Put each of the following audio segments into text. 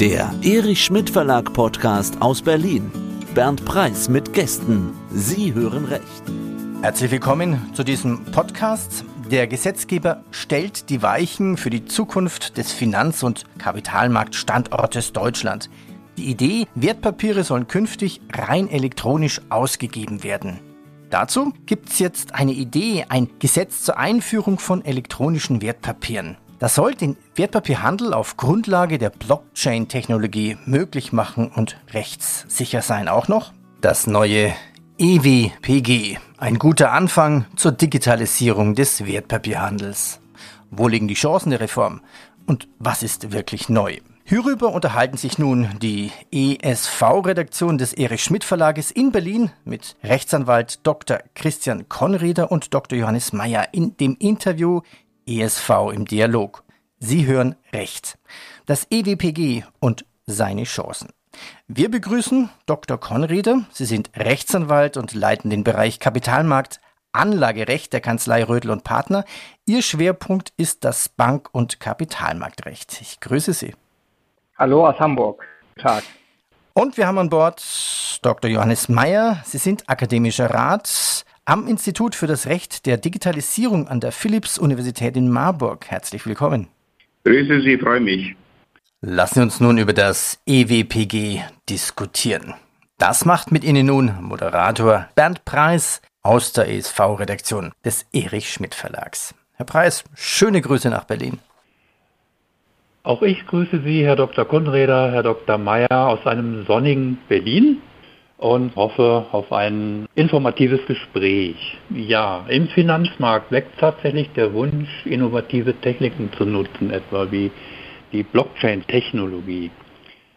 Der Erich Schmidt Verlag Podcast aus Berlin. Bernd Preis mit Gästen. Sie hören recht. Herzlich willkommen zu diesem Podcast. Der Gesetzgeber stellt die Weichen für die Zukunft des Finanz- und Kapitalmarktstandortes Deutschland. Die Idee, Wertpapiere sollen künftig rein elektronisch ausgegeben werden. Dazu gibt es jetzt eine Idee, ein Gesetz zur Einführung von elektronischen Wertpapieren. Das soll den Wertpapierhandel auf Grundlage der Blockchain-Technologie möglich machen und rechtssicher sein. Auch noch das neue EWPG. Ein guter Anfang zur Digitalisierung des Wertpapierhandels. Wo liegen die Chancen der Reform? Und was ist wirklich neu? Hierüber unterhalten sich nun die ESV-Redaktion des Erich Schmidt Verlages in Berlin mit Rechtsanwalt Dr. Christian Konreder und Dr. Johannes Meyer in dem Interview ESV im Dialog. Sie hören Recht. Das EWPG und seine Chancen. Wir begrüßen Dr. Konreder. Sie sind Rechtsanwalt und leiten den Bereich Kapitalmarkt Anlagerecht der Kanzlei Rödel und Partner. Ihr Schwerpunkt ist das Bank- und Kapitalmarktrecht. Ich grüße Sie. Hallo aus Hamburg. Tag. Und wir haben an Bord Dr. Johannes Meyer. Sie sind akademischer Rat am Institut für das Recht der Digitalisierung an der Philipps-Universität in Marburg. Herzlich willkommen. Grüße Sie, freue mich. Lassen Sie uns nun über das EWPG diskutieren. Das macht mit Ihnen nun Moderator Bernd Preis aus der ESV-Redaktion des Erich Schmidt Verlags. Herr Preis, schöne Grüße nach Berlin. Auch ich grüße Sie, Herr Dr. Konreder, Herr Dr. Mayer aus einem sonnigen Berlin und hoffe auf ein informatives Gespräch. Ja, im Finanzmarkt wächst tatsächlich der Wunsch, innovative Techniken zu nutzen, etwa wie die Blockchain-Technologie.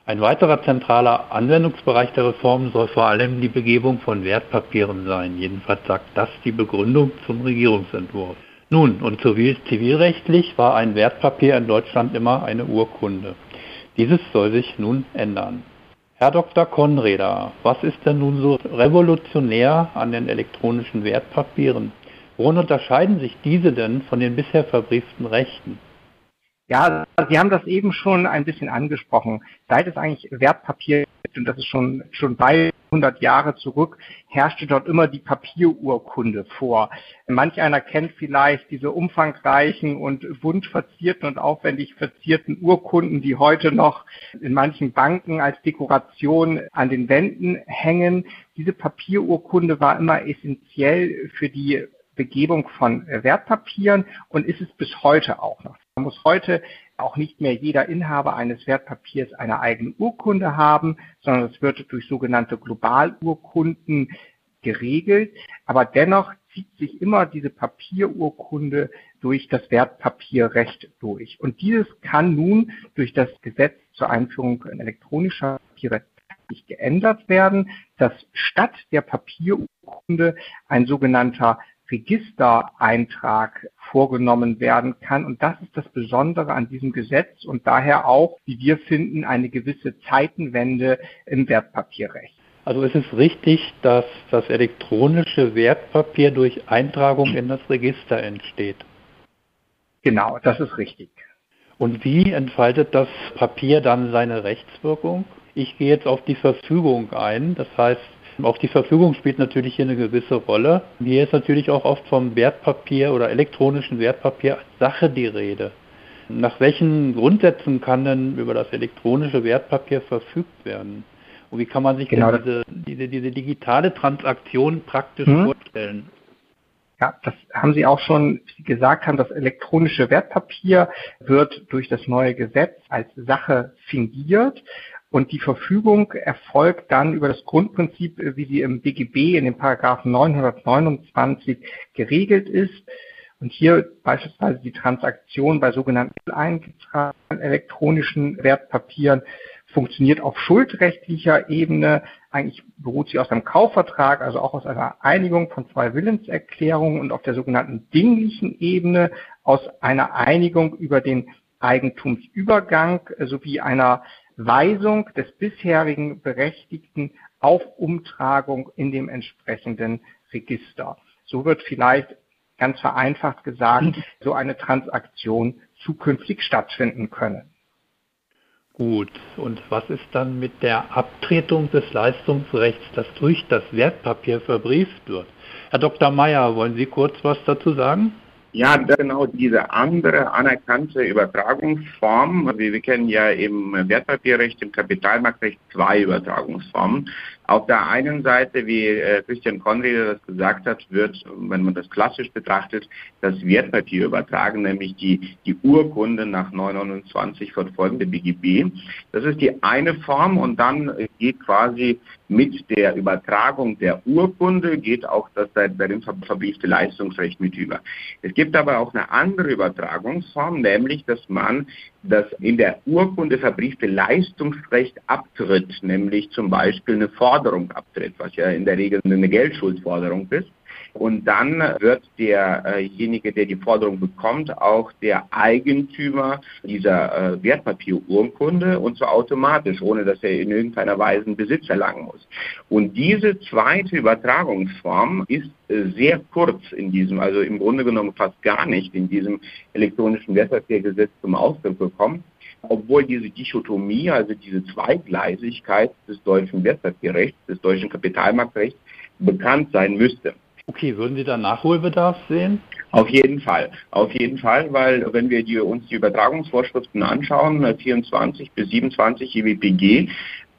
Ein weiterer zentraler Anwendungsbereich der Reform soll vor allem die Begebung von Wertpapieren sein. Jedenfalls sagt das die Begründung zum Regierungsentwurf. Nun, und zivilrechtlich war ein Wertpapier in Deutschland immer eine Urkunde. Dieses soll sich nun ändern. Herr Dr. Konreder, was ist denn nun so revolutionär an den elektronischen Wertpapieren? Worin unterscheiden sich diese denn von den bisher verbrieften Rechten? Ja, Sie haben das eben schon ein bisschen angesprochen. Seit es eigentlich Wertpapier und das ist schon, schon bei 100 Jahre zurück, herrschte dort immer die Papierurkunde vor. Manch einer kennt vielleicht diese umfangreichen und bunt verzierten und aufwendig verzierten Urkunden, die heute noch in manchen Banken als Dekoration an den Wänden hängen. Diese Papierurkunde war immer essentiell für die Begebung von Wertpapieren und ist es bis heute auch noch. Man muss heute auch nicht mehr jeder Inhaber eines Wertpapiers eine eigene Urkunde haben, sondern es wird durch sogenannte Globalurkunden geregelt. Aber dennoch zieht sich immer diese Papierurkunde durch das Wertpapierrecht durch. Und dieses kann nun durch das Gesetz zur Einführung elektronischer Papiere geändert werden, dass statt der Papierurkunde ein sogenannter Registereintrag vorgenommen werden kann. Und das ist das Besondere an diesem Gesetz und daher auch, wie wir finden, eine gewisse Zeitenwende im Wertpapierrecht. Also ist es richtig, dass das elektronische Wertpapier durch Eintragung in das Register entsteht? Genau, das ist richtig. Und wie entfaltet das Papier dann seine Rechtswirkung? Ich gehe jetzt auf die Verfügung ein. Das heißt, auch die Verfügung spielt natürlich hier eine gewisse Rolle. Hier ist natürlich auch oft vom Wertpapier oder elektronischen Wertpapier als Sache die Rede. Nach welchen Grundsätzen kann denn über das elektronische Wertpapier verfügt werden? Und wie kann man sich genau diese, diese, diese, digitale Transaktion praktisch hm. vorstellen? Ja, das haben Sie auch schon gesagt haben, das elektronische Wertpapier wird durch das neue Gesetz als Sache fingiert und die Verfügung erfolgt dann über das Grundprinzip, äh, wie sie im BGB in den Paragraphen 929 geregelt ist. Und hier beispielsweise die Transaktion bei sogenannten eingetragenen elektronischen Wertpapieren funktioniert auf schuldrechtlicher Ebene. Eigentlich beruht sie aus einem Kaufvertrag, also auch aus einer Einigung von zwei Willenserklärungen und auf der sogenannten dinglichen Ebene aus einer Einigung über den Eigentumsübergang sowie einer Weisung des bisherigen Berechtigten auf Umtragung in dem entsprechenden Register. So wird vielleicht ganz vereinfacht gesagt, so eine Transaktion zukünftig stattfinden können. Gut, und was ist dann mit der Abtretung des Leistungsrechts, das durch das Wertpapier verbrieft wird? Herr Dr. Mayer, wollen Sie kurz was dazu sagen? Ja, genau diese andere anerkannte Übertragungsform. Wir, wir kennen ja im Wertpapierrecht, im Kapitalmarktrecht zwei Übertragungsformen. Auf der einen Seite, wie äh, Christian Konrad das gesagt hat, wird, wenn man das klassisch betrachtet, das Wertpapier übertragen, nämlich die, die Urkunde nach 929 fortfolgende BGB. Das ist die eine Form und dann geht quasi mit der Übertragung der Urkunde geht auch das darin verbriefte Leistungsrecht mit über. Es gibt aber auch eine andere Übertragungsform, nämlich, dass man das in der Urkunde verbriefte Leistungsrecht abtritt, nämlich zum Beispiel eine Forderung abtritt, was ja in der Regel eine Geldschuldforderung ist. Und dann wird derjenige, der die Forderung bekommt, auch der Eigentümer dieser äh, Wertpapierurkunde und zwar automatisch, ohne dass er in irgendeiner Weise einen Besitz erlangen muss. Und diese zweite Übertragungsform ist äh, sehr kurz in diesem, also im Grunde genommen fast gar nicht in diesem elektronischen Wertpapiergesetz zum Ausdruck gekommen obwohl diese Dichotomie, also diese Zweigleisigkeit des deutschen Wertpapierrechts, des deutschen Kapitalmarktrechts bekannt sein müsste. Okay, würden Sie da Nachholbedarf sehen? Auf jeden Fall, auf jeden Fall, weil wenn wir die, uns die Übertragungsvorschriften anschauen, 24 bis 27 EWPG,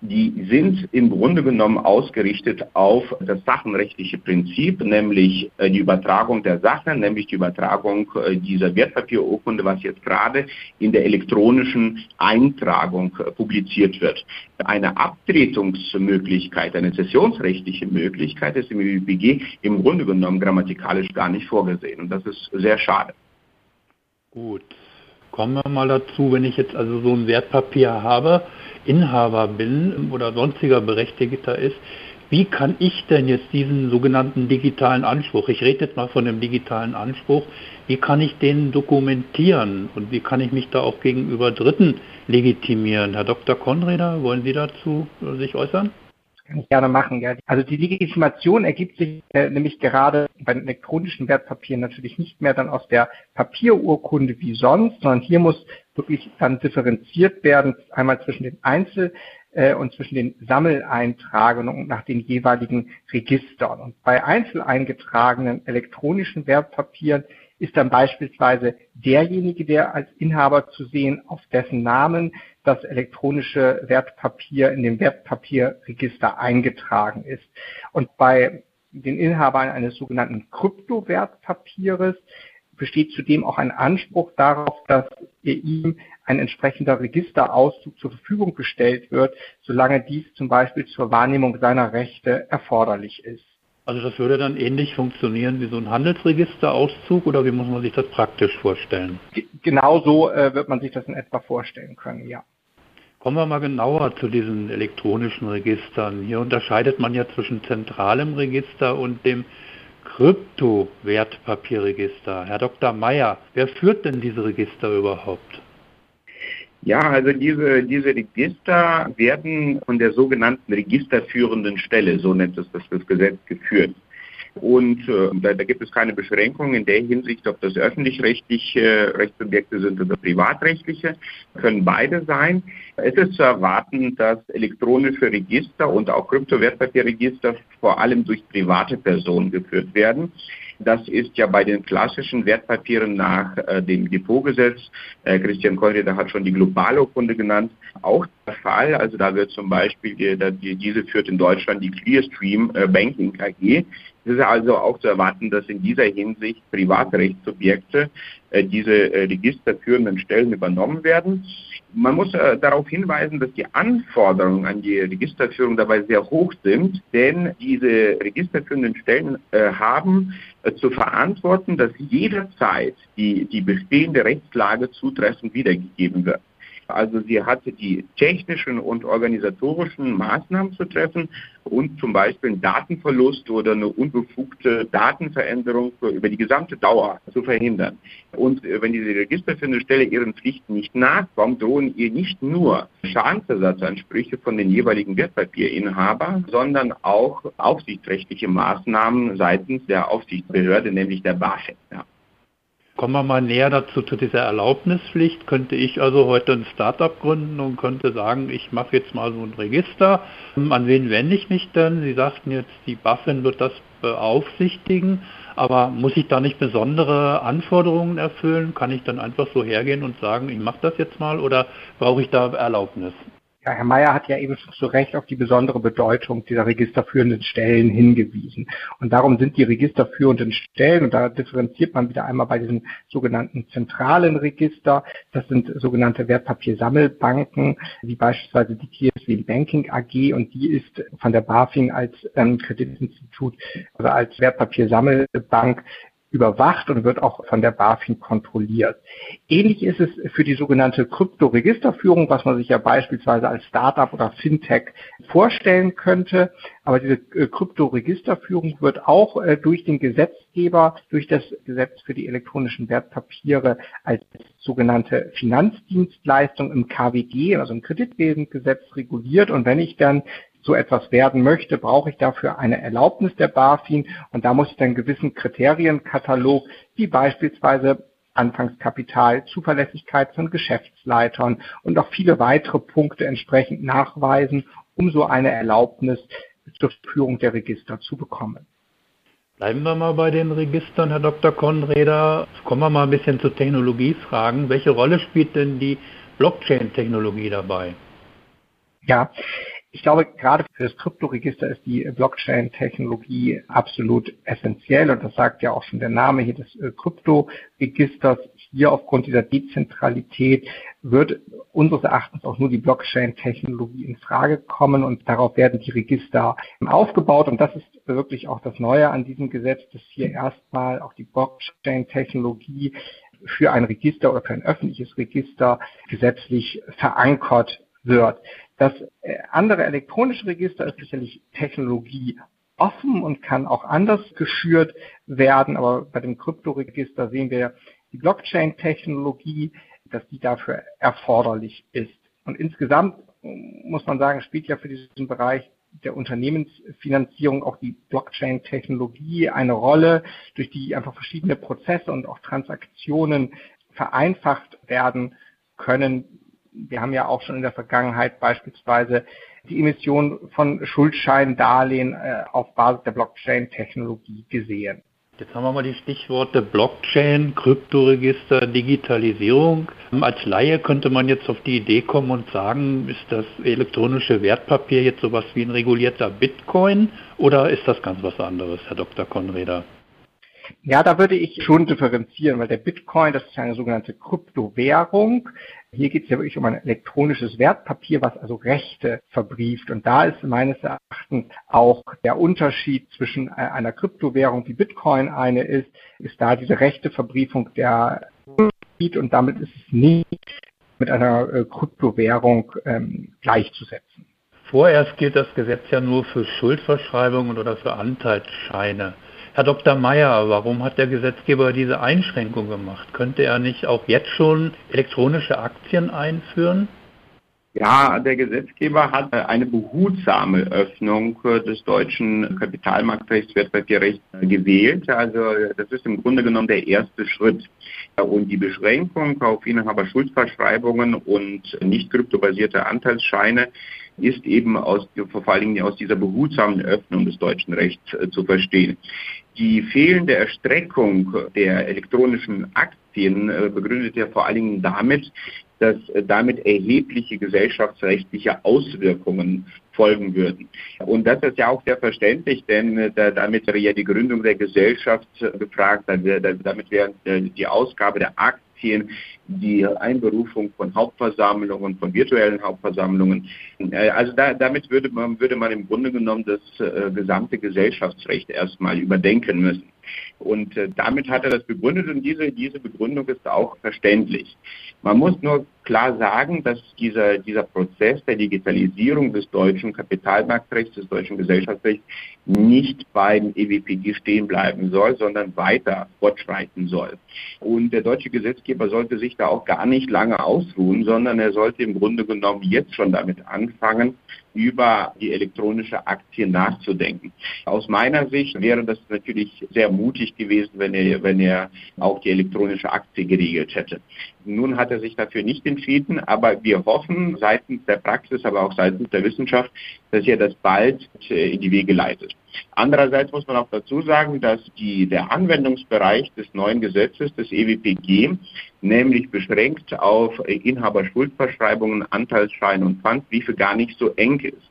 die sind im Grunde genommen ausgerichtet auf das sachenrechtliche Prinzip, nämlich äh, die Übertragung der Sache, nämlich die Übertragung äh, dieser Wertpapierurkunde, was jetzt gerade in der elektronischen Eintragung äh, publiziert wird. Eine Abtretungsmöglichkeit, eine zessionsrechtliche Möglichkeit ist im ÜBG im Grunde genommen grammatikalisch gar nicht vorgesehen und das ist sehr schade. Gut, kommen wir mal dazu, wenn ich jetzt also so ein Wertpapier habe, Inhaber bin oder sonstiger Berechtigter ist, wie kann ich denn jetzt diesen sogenannten digitalen Anspruch, ich rede jetzt mal von dem digitalen Anspruch, wie kann ich den dokumentieren und wie kann ich mich da auch gegenüber Dritten legitimieren? Herr Dr. Konreder, wollen Sie dazu sich äußern? Gerne machen. Ja. Also die Legitimation ergibt sich äh, nämlich gerade bei den elektronischen Wertpapieren natürlich nicht mehr dann aus der Papierurkunde wie sonst, sondern hier muss wirklich dann differenziert werden, einmal zwischen den Einzel- äh, und zwischen den Sammeleintragungen nach den jeweiligen Registern. Und bei einzeleingetragenen elektronischen Wertpapieren ist dann beispielsweise derjenige, der als Inhaber zu sehen, auf dessen Namen das elektronische Wertpapier in dem Wertpapierregister eingetragen ist. Und bei den Inhabern eines sogenannten Kryptowertpapieres besteht zudem auch ein Anspruch darauf, dass ihm ein entsprechender Registerauszug zur Verfügung gestellt wird, solange dies zum Beispiel zur Wahrnehmung seiner Rechte erforderlich ist. Also das würde dann ähnlich funktionieren wie so ein Handelsregisterauszug oder wie muss man sich das praktisch vorstellen? Genau so äh, wird man sich das in etwa vorstellen können, ja. Kommen wir mal genauer zu diesen elektronischen Registern. Hier unterscheidet man ja zwischen zentralem Register und dem Kryptowertpapierregister. Herr Dr. Mayer, wer führt denn diese Register überhaupt? Ja, also diese, diese Register werden von der sogenannten registerführenden Stelle, so nennt es das, das Gesetz, geführt. Und äh, da, da, gibt es keine Beschränkungen in der Hinsicht, ob das öffentlich-rechtliche äh, Rechtssubjekte sind oder privatrechtliche, können beide sein. Es ist zu erwarten, dass elektronische Register und auch Kryptowertpapierregister vor allem durch private Personen geführt werden. Das ist ja bei den klassischen Wertpapieren nach äh, dem Depotgesetz, äh, Christian Konrad hat schon die Globalurkunde genannt, auch der Fall. Also da wird zum Beispiel, die, die, diese führt in Deutschland die Clearstream äh, Banking AG. Es ist also auch zu erwarten, dass in dieser Hinsicht Privatrechtssubjekte äh, diese äh, registerführenden Stellen übernommen werden. Man muss äh, darauf hinweisen, dass die Anforderungen an die Registerführung dabei sehr hoch sind, denn diese registerführenden Stellen äh, haben äh, zu verantworten, dass jederzeit die, die bestehende Rechtslage zutreffend wiedergegeben wird. Also sie hatte die technischen und organisatorischen Maßnahmen zu treffen und zum Beispiel einen Datenverlust oder eine unbefugte Datenveränderung über die gesamte Dauer zu verhindern. Und äh, wenn diese registerführende Stelle ihren Pflichten nicht nachkommt, drohen ihr nicht nur Schadensersatzansprüche von den jeweiligen Wertpapierinhabern, sondern auch aufsichtsrechtliche Maßnahmen seitens der Aufsichtsbehörde, nämlich der BaFin. Ja. Kommen wir mal näher dazu, zu dieser Erlaubnispflicht. Könnte ich also heute ein Startup gründen und könnte sagen, ich mache jetzt mal so ein Register. An wen wende ich mich denn? Sie sagten jetzt, die BaFin wird das beaufsichtigen. Aber muss ich da nicht besondere Anforderungen erfüllen? Kann ich dann einfach so hergehen und sagen, ich mache das jetzt mal oder brauche ich da Erlaubnis? Ja, Herr Mayer hat ja eben zu Recht auf die besondere Bedeutung dieser registerführenden Stellen hingewiesen. Und darum sind die registerführenden Stellen, und da differenziert man wieder einmal bei diesen sogenannten zentralen Register, das sind sogenannte Wertpapiersammelbanken, wie beispielsweise die TSW Banking AG, und die ist von der BaFin als ähm, Kreditinstitut, also als Wertpapiersammelbank überwacht und wird auch von der BaFin kontrolliert. Ähnlich ist es für die sogenannte Kryptoregisterführung, was man sich ja beispielsweise als Startup oder Fintech vorstellen könnte. Aber diese äh, Kryptoregisterführung wird auch äh, durch den Gesetzgeber, durch das Gesetz für die elektronischen Wertpapiere als sogenannte Finanzdienstleistung im KWG, also im Kreditwesengesetz reguliert. Und wenn ich dann so etwas werden möchte, brauche ich dafür eine Erlaubnis der BaFin und da muss ich dann einen gewissen Kriterienkatalog, wie beispielsweise Anfangskapital, Zuverlässigkeit von Geschäftsleitern und auch viele weitere Punkte entsprechend nachweisen, um so eine Erlaubnis zur Führung der Register zu bekommen. Bleiben wir mal bei den Registern, Herr Dr. Konreder. Kommen wir mal ein bisschen zu Technologiefragen. Welche Rolle spielt denn die Blockchain-Technologie dabei? Ja, ich glaube, gerade für das Kryptoregister ist die Blockchain-Technologie absolut essentiell und das sagt ja auch schon der Name hier des äh, Kryptoregisters. Hier aufgrund dieser Dezentralität wird unseres Erachtens auch nur die Blockchain-Technologie in Frage kommen und darauf werden die Register aufgebaut und das ist wirklich auch das Neue an diesem Gesetz, dass hier erstmal auch die Blockchain-Technologie für ein Register oder für ein öffentliches Register gesetzlich verankert wird. Das äh, andere elektronische Register ist sicherlich Technologie offen und kann auch anders geschürt werden, aber bei dem Kryptoregister sehen wir die Blockchain-Technologie, dass die dafür erforderlich ist. Und insgesamt muss man sagen, spielt ja für diesen Bereich der Unternehmensfinanzierung auch die Blockchain-Technologie eine Rolle, durch die einfach verschiedene Prozesse und auch Transaktionen vereinfacht werden können, wir haben ja auch schon in der Vergangenheit beispielsweise die Emission von Schuldscheindarlehen äh, auf Basis der Blockchain-Technologie gesehen. Jetzt haben wir mal die Stichworte Blockchain, Kryptoregister, Digitalisierung. Als Laie könnte man jetzt auf die Idee kommen und sagen, ist das elektronische Wertpapier jetzt sowas wie ein regulierter Bitcoin oder ist das ganz was anderes, Herr Dr. Konreder? Ja, da würde ich schon differenzieren, weil der Bitcoin, das ist eine sogenannte Kryptowährung. Hier geht es ja wirklich um ein elektronisches Wertpapier, was also Rechte verbrieft. Und da ist meines Erachtens auch der Unterschied zwischen äh, einer Kryptowährung, wie Bitcoin eine ist, ist da diese Rechteverbriefung der und damit ist es nicht mit einer äh, Kryptowährung ähm, gleichzusetzen. Vorerst gilt das Gesetz ja nur für Schuldverschreibungen oder für Anteilsscheine. Herr Dr. Mayer, warum hat der Gesetzgeber diese Einschränkung gemacht? Könnte er nicht auch jetzt schon elektronische Aktien einführen? Ja, der Gesetzgeber hat eine behutsame Öffnung des deutschen Kapitalmarktrechts, Wertpapierrechts gewählt. Also das ist im Grunde genommen der erste Schritt. Und die Beschränkung auf Inhaberschuldverschreibungen und nicht kryptobasierte Anteilsscheine ist eben aus, vor allen Dingen aus dieser behutsamen Öffnung des deutschen Rechts äh, zu verstehen. Die fehlende Erstreckung der elektronischen Aktien äh, begründet er vor allen Dingen damit, dass äh, damit erhebliche gesellschaftsrechtliche Auswirkungen folgen würden. Und das ist ja auch sehr verständlich, denn äh, damit wäre ja die Gründung der Gesellschaft gefragt, damit wäre die Ausgabe der Aktien Aktien, die Einberufung von Hauptversammlungen, von virtuellen Hauptversammlungen. Äh, also da, damit würde man, würde man im Grunde genommen das äh, gesamte Gesellschaftsrecht erstmal überdenken müssen. Und äh, damit hat er das begründet und diese, diese Begründung ist auch verständlich. Man muss nur klar sagen, dass dieser, dieser Prozess der Digitalisierung des deutschen Kapitalmarktrechts, des deutschen Gesellschaftsrechts nicht beim EWPG stehen bleiben soll, sondern weiter fortschreiten soll. Und der deutsche Gesetzgeber sollte sich da auch gar nicht lange ausruhen, sondern er sollte im Grunde genommen jetzt schon damit anfangen, über die elektronische Aktie nachzudenken. Aus meiner Sicht wäre das natürlich sehr mutig gewesen, wenn er, wenn er auch die elektronische Aktie geregelt hätte. Nun hat er sich dafür nicht entschieden, aber wir hoffen seitens der Praxis, aber auch seitens der Wissenschaft, dass er das bald in die Wege leitet. Andererseits muss man auch dazu sagen, dass die, der Anwendungsbereich des neuen Gesetzes, des EWPG, nämlich beschränkt auf Inhaberschuldverschreibungen, Anteilsscheine und Pfandbriefe gar nicht so eng ist.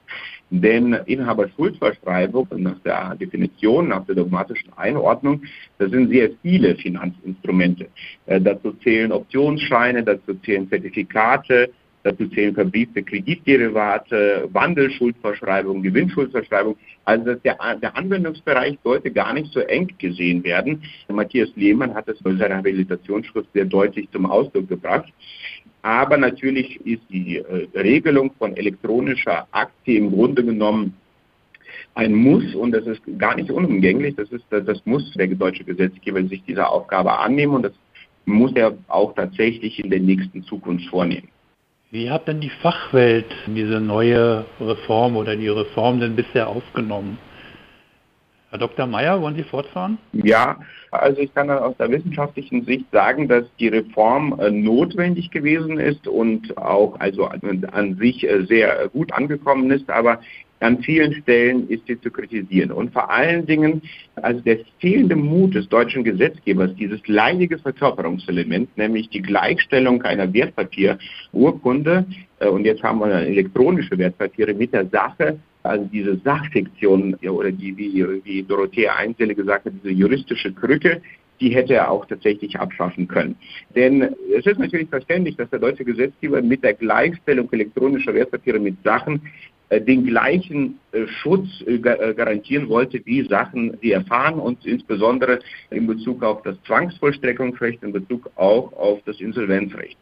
Denn Inhaberschuldverschreibung nach der Definition, nach der dogmatischen Einordnung, das sind sehr viele Finanzinstrumente. Äh, dazu zählen Optionsscheine, dazu zählen Zertifikate, Dazu zählen verbriefte Kreditderivate, Wandelschuldverschreibung, Gewinnschuldverschreibung. Also der, der Anwendungsbereich sollte gar nicht so eng gesehen werden. Matthias Lehmann hat das in seiner Habilitationsschrift sehr deutlich zum Ausdruck gebracht. Aber natürlich ist die äh, Regelung von elektronischer Aktie im Grunde genommen ein Muss und das ist gar nicht unumgänglich. Das ist, das muss der deutsche Gesetzgeber sich dieser Aufgabe annehmen und das muss er auch tatsächlich in der nächsten Zukunft vornehmen. Wie hat denn die Fachwelt diese neue Reform oder die Reform denn bisher aufgenommen? Herr Dr. Mayer, wollen Sie fortfahren? Ja, also ich kann aus der wissenschaftlichen Sicht sagen, dass die Reform äh, notwendig gewesen ist und auch also an sich äh, sehr gut angekommen ist, aber an vielen Stellen ist sie zu kritisieren. Und vor allen Dingen, also der fehlende Mut des deutschen Gesetzgebers, dieses leidige Verkörperungselement, nämlich die Gleichstellung einer Wertpapierurkunde, äh, und jetzt haben wir elektronische Wertpapiere mit der Sache, also diese Sachfiktion oder die, wie, wie Dorothea Einzelle gesagt hat, diese juristische Krücke, die hätte er auch tatsächlich abschaffen können. Denn es ist natürlich verständlich, dass der deutsche Gesetzgeber mit der Gleichstellung elektronischer Wertpapiere mit Sachen den gleichen äh, Schutz äh, garantieren wollte wie Sachen, die erfahren und insbesondere in Bezug auf das Zwangsvollstreckungsrecht, in Bezug auch auf das Insolvenzrecht.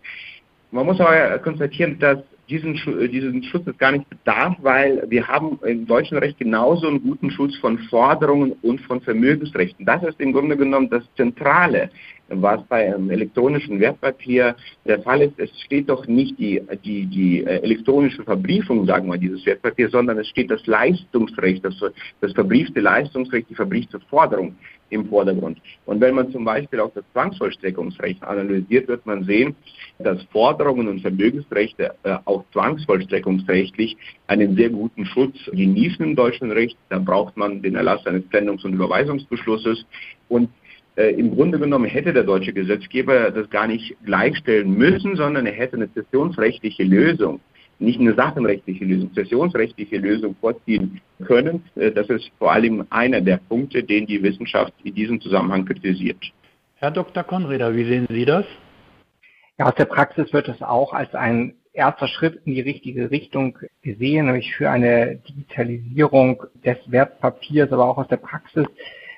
Man muss aber konstatieren, dass diesen, diesen Schutz es gar nicht bedarf, weil wir haben im deutschen Recht genauso einen guten Schutz von Forderungen und von Vermögensrechten. Das ist im Grunde genommen das Zentrale was bei einem elektronischen Wertpapier der Fall ist. Es steht doch nicht die, die, die äh, elektronische Verbriefung, sagen wir, dieses Wertpapier, sondern es steht das Leistungsrecht, das, das verbriefte Leistungsrecht, die verbriefte Forderung im Vordergrund. Und wenn man zum Beispiel auch das Zwangsvollstreckungsrecht analysiert, wird man sehen, dass Forderungen und Vermögensrechte äh, auch zwangsvollstreckungsrechtlich einen sehr guten Schutz genießen im deutschen Recht. Da braucht man den Erlass eines Pfändungs- und Überweisungsbeschlusses. Und im Grunde genommen hätte der deutsche Gesetzgeber das gar nicht gleichstellen müssen, sondern er hätte eine zessionsrechtliche Lösung, nicht eine sachenrechtliche Lösung, zessionsrechtliche Lösung vorziehen können. Äh, das ist vor allem einer der Punkte, den die Wissenschaft in diesem Zusammenhang kritisiert. Herr Dr. Konreder, wie sehen Sie das? Ja, aus der Praxis wird es auch als ein erster Schritt in die richtige Richtung gesehen, nämlich für eine Digitalisierung des Wertpapiers, aber auch aus der Praxis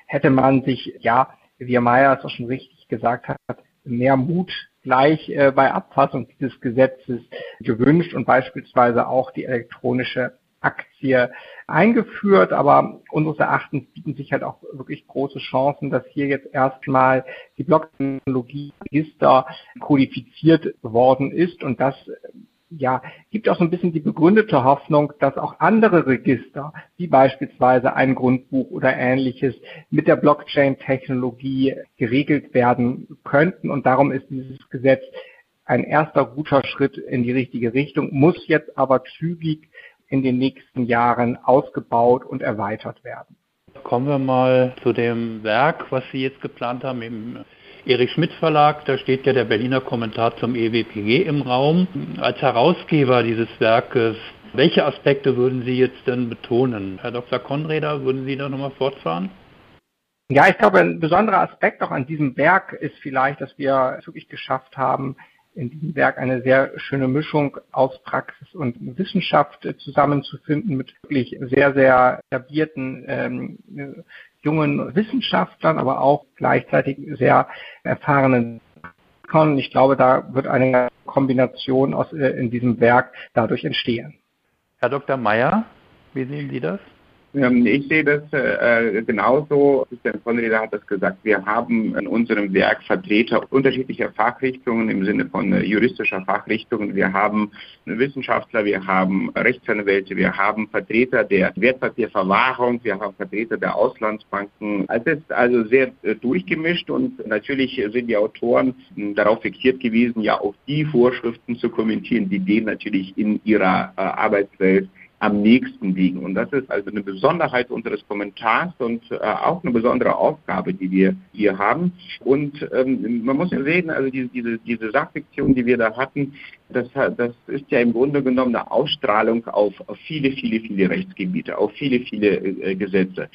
hätte man sich ja wie Mayer es auch schon richtig gesagt hat, mehr Mut gleich äh, bei Abfassung dieses Gesetzes gewünscht und beispielsweise auch die elektronische Aktie eingeführt, aber unseres Erachtens bieten sich halt auch wirklich große Chancen, dass hier jetzt erstmal die Blocktechnologie Register kodifiziert worden ist. Und das ja, gibt auch so ein bisschen die begründete Hoffnung, dass auch andere Register, wie beispielsweise ein Grundbuch oder ähnliches, mit der Blockchain-Technologie geregelt werden könnten. Und darum ist dieses Gesetz ein erster guter Schritt in die richtige Richtung, muss jetzt aber zügig in den nächsten Jahren ausgebaut und erweitert werden. Kommen wir mal zu dem Werk, was Sie jetzt geplant haben im Erich Schmidt Verlag, da steht ja der Berliner Kommentar zum EWPG im Raum. Als Herausgeber dieses Werkes, welche Aspekte würden Sie jetzt denn betonen? Herr Dr. Konreder, würden Sie da nochmal fortfahren? Ja, ich glaube, ein besonderer Aspekt auch an diesem Werk ist vielleicht, dass wir es wirklich geschafft haben, in diesem Werk eine sehr schöne Mischung aus Praxis und Wissenschaft zusammenzufinden mit wirklich sehr, sehr etablierten ähm, jungen Wissenschaftlern, aber auch gleichzeitig sehr erfahrenen ich glaube, da wird eine Kombination aus, äh, in diesem Werk dadurch entstehen. Herr Dr. Meyer, wie sehen Sie das? Ähm, ich sehe das äh, genauso. Christian Konrad hat das gesagt. Wir haben in unserem Werk Vertreter unterschiedlicher Fachrichtungen im Sinne von äh, juristischer Fachrichtungen. Wir haben Wissenschaftler, wir haben Rechtsanwälte, wir haben Vertreter der Wertpapierverwahrung, wir haben Vertreter der Auslandsbanken. Es ist also sehr äh, durchgemischt und natürlich sind die Autoren darauf fixiert gewesen, ja auch die Vorschriften zu kommentieren, die denen natürlich in ihrer äh, Arbeitswelt am nächsten liegen. Und das ist also eine Besonderheit unseres Kommentars und äh, auch eine besondere Aufgabe, die wir hier haben. Und ähm, man muss ja sehen, also diese, diese, diese Sachsektion, die wir da hatten, das, das ist ja im Grunde genommen eine Ausstrahlung auf, auf viele, viele, viele Rechtsgebiete, auf viele, viele äh, Gesetze.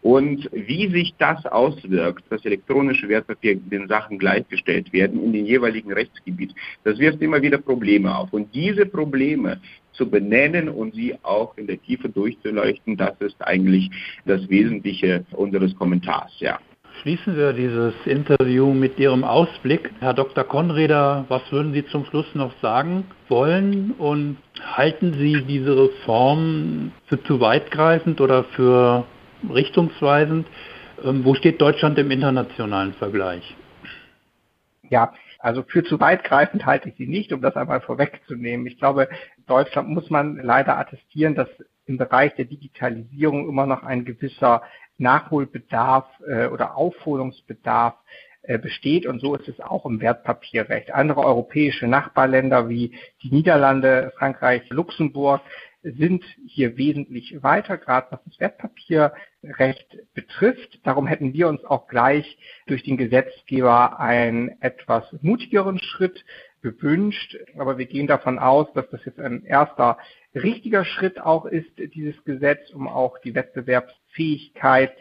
Und wie sich das auswirkt, dass elektronische Wertpapier den Sachen gleichgestellt werden in den jeweiligen Rechtsgebiet, das wirft immer wieder Probleme auf. Und diese Probleme zu benennen und sie auch in der Tiefe durchzuleuchten, das ist eigentlich das Wesentliche unseres Kommentars, ja. Schließen wir dieses Interview mit Ihrem Ausblick. Herr Dr. Konreder, was würden Sie zum Schluss noch sagen wollen? Und halten Sie diese Reform für zu weitgreifend oder für richtungsweisend? Ähm, wo steht Deutschland im internationalen Vergleich? Ja, also für zu weitgreifend halte ich sie nicht, um das einmal vorwegzunehmen. Ich glaube, Deutschland muss man leider attestieren, dass im Bereich der Digitalisierung immer noch ein gewisser Nachholbedarf äh, oder Aufholungsbedarf äh, besteht und so ist es auch im Wertpapierrecht. Andere europäische Nachbarländer wie die Niederlande, Frankreich, Luxemburg sind hier wesentlich weiter, gerade was das Wertpapierrecht betrifft. Darum hätten wir uns auch gleich durch den Gesetzgeber einen etwas mutigeren Schritt gewünscht. Aber wir gehen davon aus, dass das jetzt ein erster richtiger Schritt auch ist, dieses Gesetz, um auch die Wettbewerbsfähigkeit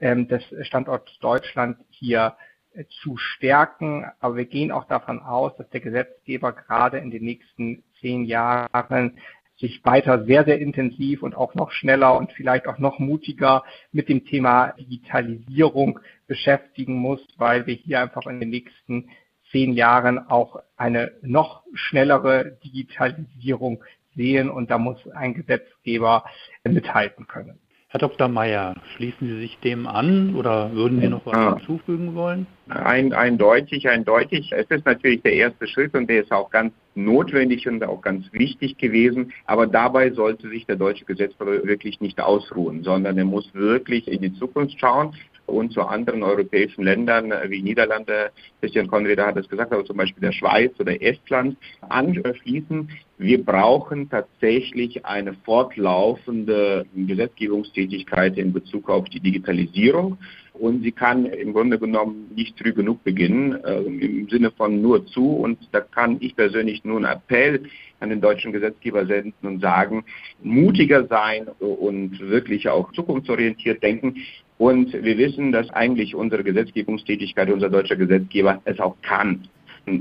ähm, des Standorts Deutschland hier äh, zu stärken. Aber wir gehen auch davon aus, dass der Gesetzgeber gerade in den nächsten zehn Jahren sich weiter sehr, sehr intensiv und auch noch schneller und vielleicht auch noch mutiger mit dem Thema Digitalisierung beschäftigen muss, weil wir hier einfach in den nächsten zehn Jahren auch eine noch schnellere Digitalisierung sehen und da muss ein Gesetzgeber mithalten können. Herr Dr. Mayer, schließen Sie sich dem an oder würden Sie noch was ja. hinzufügen wollen? Ein, eindeutig, eindeutig. Es ist natürlich der erste Schritt und der ist auch ganz notwendig und auch ganz wichtig gewesen. Aber dabei sollte sich der deutsche Gesetzgeber wirklich nicht ausruhen, sondern er muss wirklich in die Zukunft schauen und zu anderen europäischen Ländern wie Niederlande, Christian Konrad hat es gesagt, aber zum Beispiel der Schweiz oder Estland anschließen. Wir brauchen tatsächlich eine fortlaufende Gesetzgebungstätigkeit in Bezug auf die Digitalisierung und sie kann im Grunde genommen nicht früh genug beginnen, äh, im Sinne von nur zu. Und da kann ich persönlich nur einen Appell an den deutschen Gesetzgeber senden und sagen, mutiger sein und wirklich auch zukunftsorientiert denken. Und wir wissen, dass eigentlich unsere Gesetzgebungstätigkeit, unser deutscher Gesetzgeber es auch kann.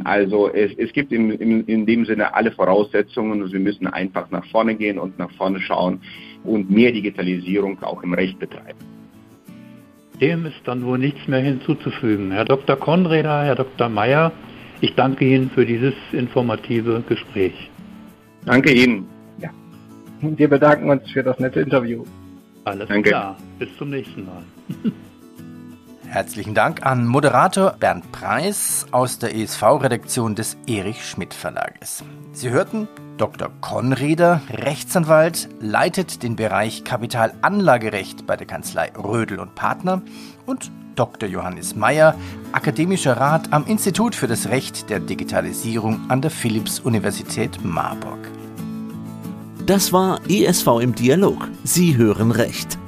Also es, es gibt in, in, in dem Sinne alle Voraussetzungen und wir müssen einfach nach vorne gehen und nach vorne schauen und mehr Digitalisierung auch im Recht betreiben. Dem ist dann wohl nichts mehr hinzuzufügen. Herr Dr. Konreder, Herr Dr. Mayer, ich danke Ihnen für dieses informative Gespräch. Danke Ihnen. Ja. Wir bedanken uns für das nette Interview. Alles danke. klar. Bis zum nächsten Mal. Herzlichen Dank an Moderator Bernd Preis aus der ESV-Redaktion des Erich Schmidt Verlages. Sie hörten Dr. Konreder, Rechtsanwalt, leitet den Bereich Kapitalanlagerecht bei der Kanzlei Rödel und Partner und Dr. Johannes Meyer, akademischer Rat am Institut für das Recht der Digitalisierung an der Philipps-Universität Marburg. Das war ESV im Dialog. Sie hören Recht